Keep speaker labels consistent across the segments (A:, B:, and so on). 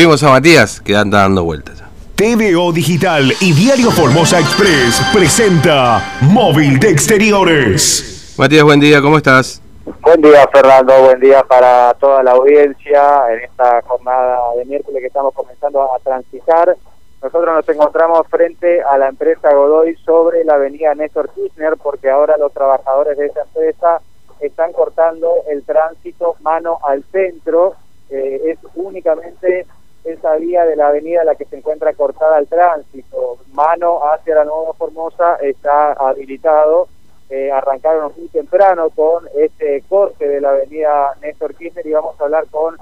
A: Vimos a Matías que anda dando vueltas.
B: TVO Digital y Diario Formosa Express presenta Móvil de Exteriores.
A: Matías, buen día, ¿cómo estás?
C: Buen día, Fernando. Buen día para toda la audiencia en esta jornada de miércoles que estamos comenzando a transitar. Nosotros nos encontramos frente a la empresa Godoy sobre la avenida Néstor Kirchner porque ahora los trabajadores de esa empresa están cortando el tránsito mano al centro. Eh, es únicamente esa vía de la avenida la que se encuentra cortada al tránsito. Mano hacia la Nueva Formosa está habilitado. Eh, arrancaron muy temprano con este corte de la avenida Néstor Kirchner y vamos a hablar con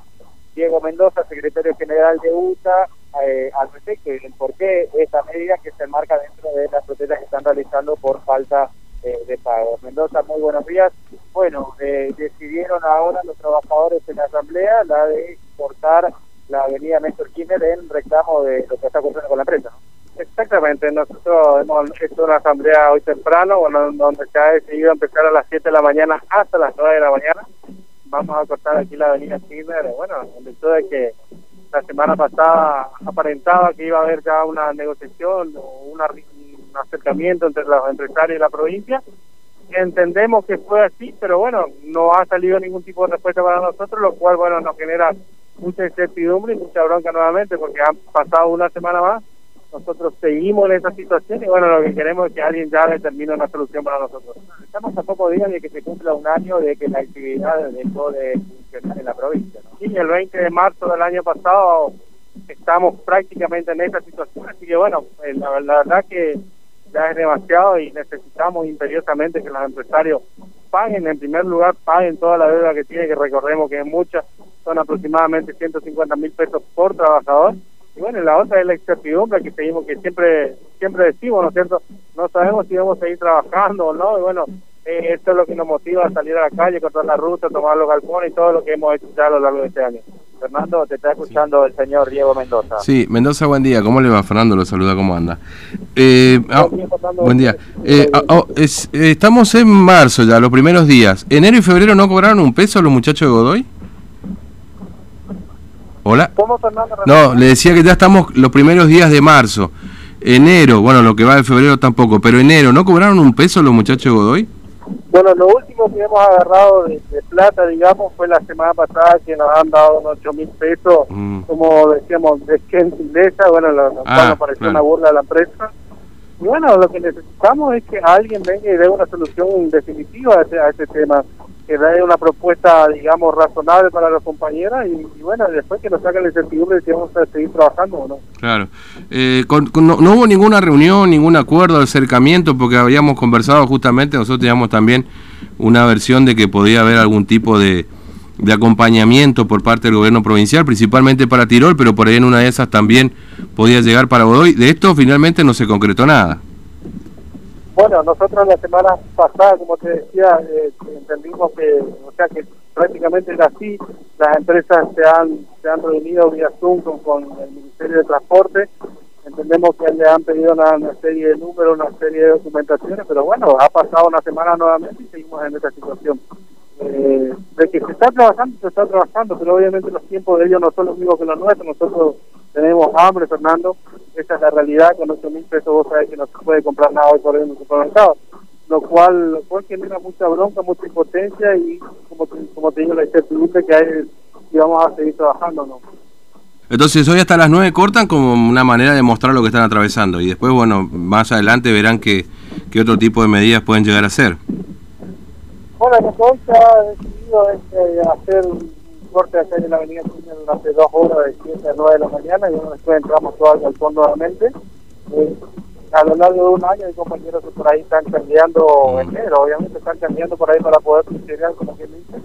C: Diego Mendoza, secretario general de UTA, eh, al respecto y el por qué esta medida que se enmarca dentro de las protestas que están realizando por falta eh, de pago. Mendoza, muy buenos días. Bueno, decidieron ahora los trabajadores en la asamblea la de cortar la avenida Néstor Kirchner en reclamo de lo que está ocurriendo con la empresa.
D: Exactamente, nosotros hemos hecho una asamblea hoy temprano, bueno, donde se ha decidido empezar a las 7 de la mañana hasta las 9 de la mañana. Vamos a cortar aquí la avenida Kirchner, bueno, en virtud de que la semana pasada aparentaba que iba a haber ya una negociación o un acercamiento entre los empresarios y la provincia. Entendemos que fue así, pero bueno, no ha salido ningún tipo de respuesta para nosotros, lo cual, bueno, nos genera mucha incertidumbre y mucha bronca nuevamente porque han pasado una semana más. Nosotros seguimos en esa situación y bueno, lo que queremos es que alguien ya determine una solución para nosotros.
C: Estamos a pocos días de que se cumpla un año de que la actividad dejó de funcionar en la provincia.
D: Sí, el 20 de marzo del año pasado estamos prácticamente en esa situación, así que bueno, eh, la, la verdad que ya es demasiado y necesitamos imperiosamente que los empresarios paguen, en primer lugar, paguen toda la deuda que tiene, que recordemos que es mucha, son aproximadamente 150 mil pesos por trabajador. Y bueno, la otra es la incertidumbre que seguimos, que siempre siempre decimos, ¿no es cierto? No sabemos si vamos a seguir trabajando o no, y bueno, eh, esto es lo que nos motiva a salir a la calle, cortar la ruta, tomar los galpones y todo lo que hemos hecho ya a lo largo de este año.
C: Fernando, te está escuchando el señor Diego Mendoza.
A: Sí, Mendoza, buen día. ¿Cómo le va, Fernando? Lo saluda, ¿cómo anda? Eh, ah, buen día. Eh, oh, es, eh, estamos en marzo ya, los primeros días. ¿Enero y febrero no cobraron un peso los muchachos de Godoy? ¿Hola?
D: ¿Cómo, Fernando?
A: No, le decía que ya estamos los primeros días de marzo. Enero, bueno, lo que va de febrero tampoco, pero enero, ¿no cobraron un peso los muchachos de Godoy?
D: Bueno, lo último que hemos agarrado de, de plata, digamos, fue la semana pasada que nos han dado unos 8 mil pesos,
A: Mm.
D: como decíamos, de gentileza, bueno, lo,
A: Ah,
D: nos pareció
A: claro.
D: una burla de la empresa. Y bueno, lo que necesitamos es que alguien venga y dé una solución definitiva a este, a este tema, que dé una propuesta, digamos, razonable para los compañeros y, y bueno, después que nos saquen la incertidumbre de si vamos a seguir trabajando o no.
A: Claro. Eh, con- con- no, no hubo ninguna reunión, ningún acuerdo, acercamiento, porque habíamos conversado justamente, nosotros teníamos también una versión de que podía haber algún tipo de, de acompañamiento por parte del gobierno provincial, principalmente para Tirol, pero por ahí en una de esas también podía llegar para Godoy. De esto finalmente no se concretó nada.
D: Bueno, nosotros la semana pasada, como te decía, eh, entendimos que, o sea, que prácticamente era así. Las empresas se han, se han reunido vía Zoom con, el Ministerio de Transporte. Entendemos que le han pedido una, una serie de números, una serie de documentaciones, pero bueno, ha pasado una semana nuevamente y seguimos en esta situación. Eh, de que se está trabajando, se está trabajando, pero obviamente los tiempos de ellos no son los mismos que los nuestros. Nosotros tenemos hambre, Fernando. Esa es la realidad. Con 8 mil pesos vos sabés que no se puede comprar nada hoy por hoy en el supermercado. Lo cual, lo cual genera mucha bronca, mucha impotencia y, como te, como te digo, la incertidumbre que hay si vamos a seguir trabajando o no.
A: Entonces hoy hasta las 9 cortan como una manera de mostrar lo que están atravesando y después, bueno, más adelante verán qué otro tipo de medidas pueden llegar a ser.
D: Bueno, se ha decidido es eh, hacer corte acá en la avenida durante dos horas de 7 a 9 de la mañana y después entramos todos al fondo nuevamente. Eh, a lo largo de un año hay compañeros que por ahí están cambiando enero, obviamente están cambiando por ahí para poder funcionar como que dice.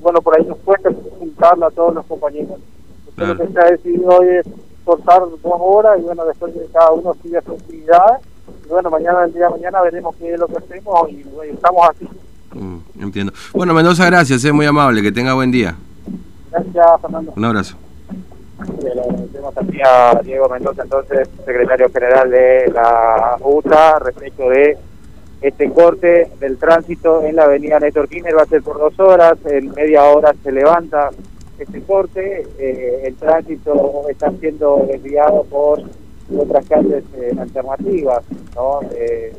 D: Bueno, por ahí nos cuesta juntarla a todos los compañeros. Entonces, Lo que se ha decidido hoy es cortar dos horas y bueno, después que cada uno sigue su actividad. Y bueno, mañana, el día de mañana veremos qué es lo que hacemos y bueno, estamos así.
A: Mm, entiendo. Bueno, Mendoza, gracias, es muy amable, que tenga buen día.
D: Gracias, Fernando.
A: Un abrazo.
C: Tenemos aquí a Diego Mendoza, entonces, secretario general de la UTA, respecto de este corte del tránsito en la avenida Néstor Kirchner. Va a ser por dos horas, en media hora se levanta este corte, eh, el tránsito está siendo desviado por otras calles eh, alternativas, ¿no? Eh,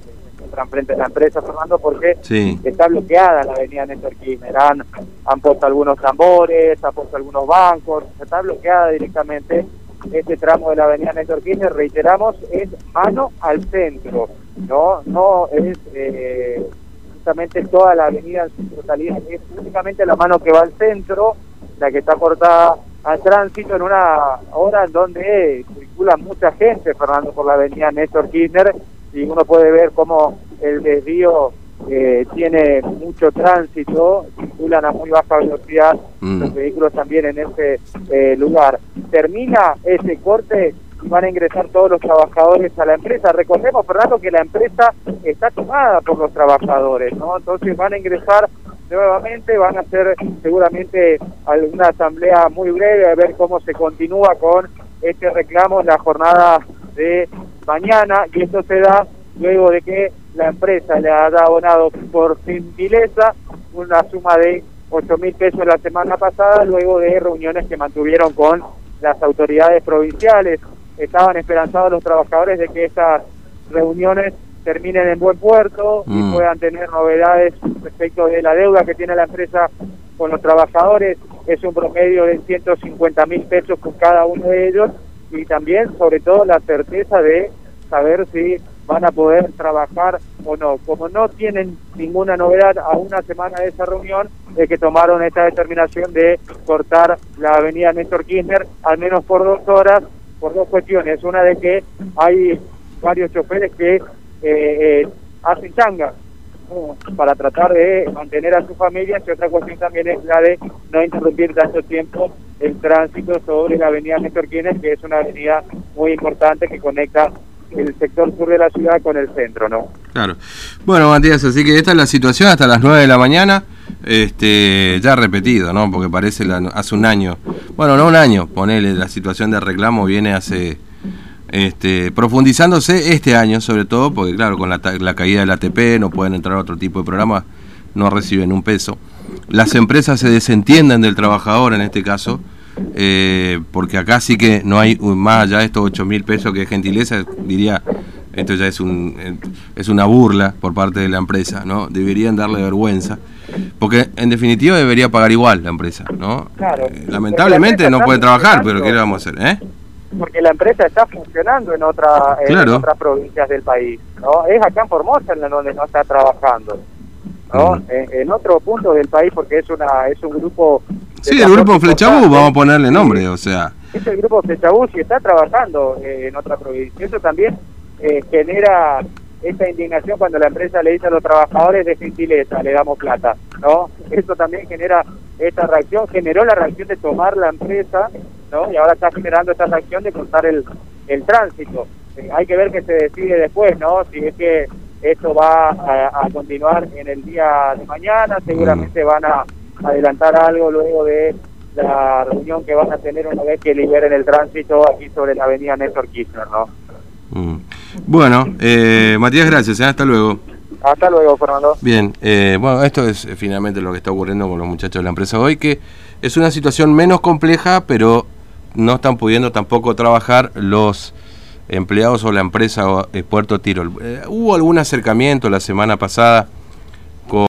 C: frente a la empresa, Fernando, porque está bloqueada la avenida Néstor Kirchner. Han, han puesto algunos tambores, han puesto algunos bancos, está bloqueada directamente este tramo de la avenida Néstor Kirchner, reiteramos, es mano al centro, no no es eh, justamente toda la avenida en su totalidad, es únicamente la mano que va al centro, la que está cortada al tránsito en una hora en donde circula mucha gente, Fernando, por la avenida Néstor Kirchner, y uno puede ver cómo el desvío eh, tiene mucho tránsito, circulan a muy baja velocidad mm. los vehículos también en ese eh, lugar. Termina ese corte y van a ingresar todos los trabajadores a la empresa. Recordemos, Fernando, que la empresa está tomada por los trabajadores, ¿no? Entonces van a ingresar nuevamente, van a hacer seguramente alguna asamblea muy breve a ver cómo se continúa con este reclamo en la jornada de mañana y esto se da luego de que la empresa le ha abonado por gentileza una suma de 8 mil pesos la semana pasada luego de reuniones que mantuvieron con las autoridades provinciales. Estaban esperanzados los trabajadores de que estas reuniones terminen en buen puerto y mm. puedan tener novedades respecto de la deuda que tiene la empresa con los trabajadores. Es un promedio de 150 mil pesos con cada uno de ellos y también sobre todo la certeza de saber si van a poder trabajar o no. Como no tienen ninguna novedad a una semana de esa reunión, es que tomaron esta determinación de cortar la avenida Néstor Kirchner, al menos por dos horas, por dos cuestiones. Una de que hay varios choferes que eh, eh, hacen changa para tratar de mantener a su familia y otra cuestión también es la de no interrumpir tanto tiempo el tránsito sobre la avenida Néstor Kirchner, que es una avenida muy importante que conecta el sector sur de la ciudad con el centro, ¿no?
A: Claro. Bueno, Matías, así que esta es la situación hasta las 9 de la mañana, este, ya repetido, ¿no? Porque parece hace un año, bueno, no un año, ponele, la situación de reclamo viene hace, este, profundizándose este año sobre todo, porque claro, con la, la caída del ATP no pueden entrar a otro tipo de programas, no reciben un peso. Las empresas se desentienden del trabajador en este caso, eh, porque acá sí que no hay más allá de estos 8 mil pesos que es gentileza, diría, esto ya es, un, eh, es una burla por parte de la empresa, ¿no? Deberían darle vergüenza, porque en definitiva debería pagar igual la empresa, ¿no? Eh, lamentablemente no puede trabajar, pero ¿qué le vamos a hacer? Eh?
C: Porque la empresa está funcionando en, otra, en otras provincias del país, ¿no? Es acá en Formosa en donde no está trabajando. ¿No? En, otro punto del país porque es una es un grupo
A: Sí, el grupo Flechabú, vamos a ponerle nombre, o sea.
C: Es el grupo Flechabú y está trabajando eh, en otra provincia. Eso también eh, genera esta indignación cuando la empresa le dice a los trabajadores de gentileza, le damos plata, ¿no? Eso también genera esta reacción, generó la reacción de tomar la empresa, ¿no? Y ahora está generando esta reacción de cortar el, el tránsito. Eh, hay que ver qué se decide después, ¿no? Si es que esto va a, continuar en el día de mañana, seguramente van a adelantar algo luego de la reunión que van a tener una vez que liberen el tránsito aquí sobre la avenida Néstor Kirchner, ¿no?
A: Mm. Bueno, eh, Matías, gracias, ¿eh? hasta luego.
C: Hasta luego, Fernando.
A: Bien, eh, bueno, esto es finalmente lo que está ocurriendo con los muchachos de la empresa hoy, que es una situación menos compleja, pero no están pudiendo tampoco trabajar los empleados o la empresa Puerto Tirol. hubo algún acercamiento la semana pasada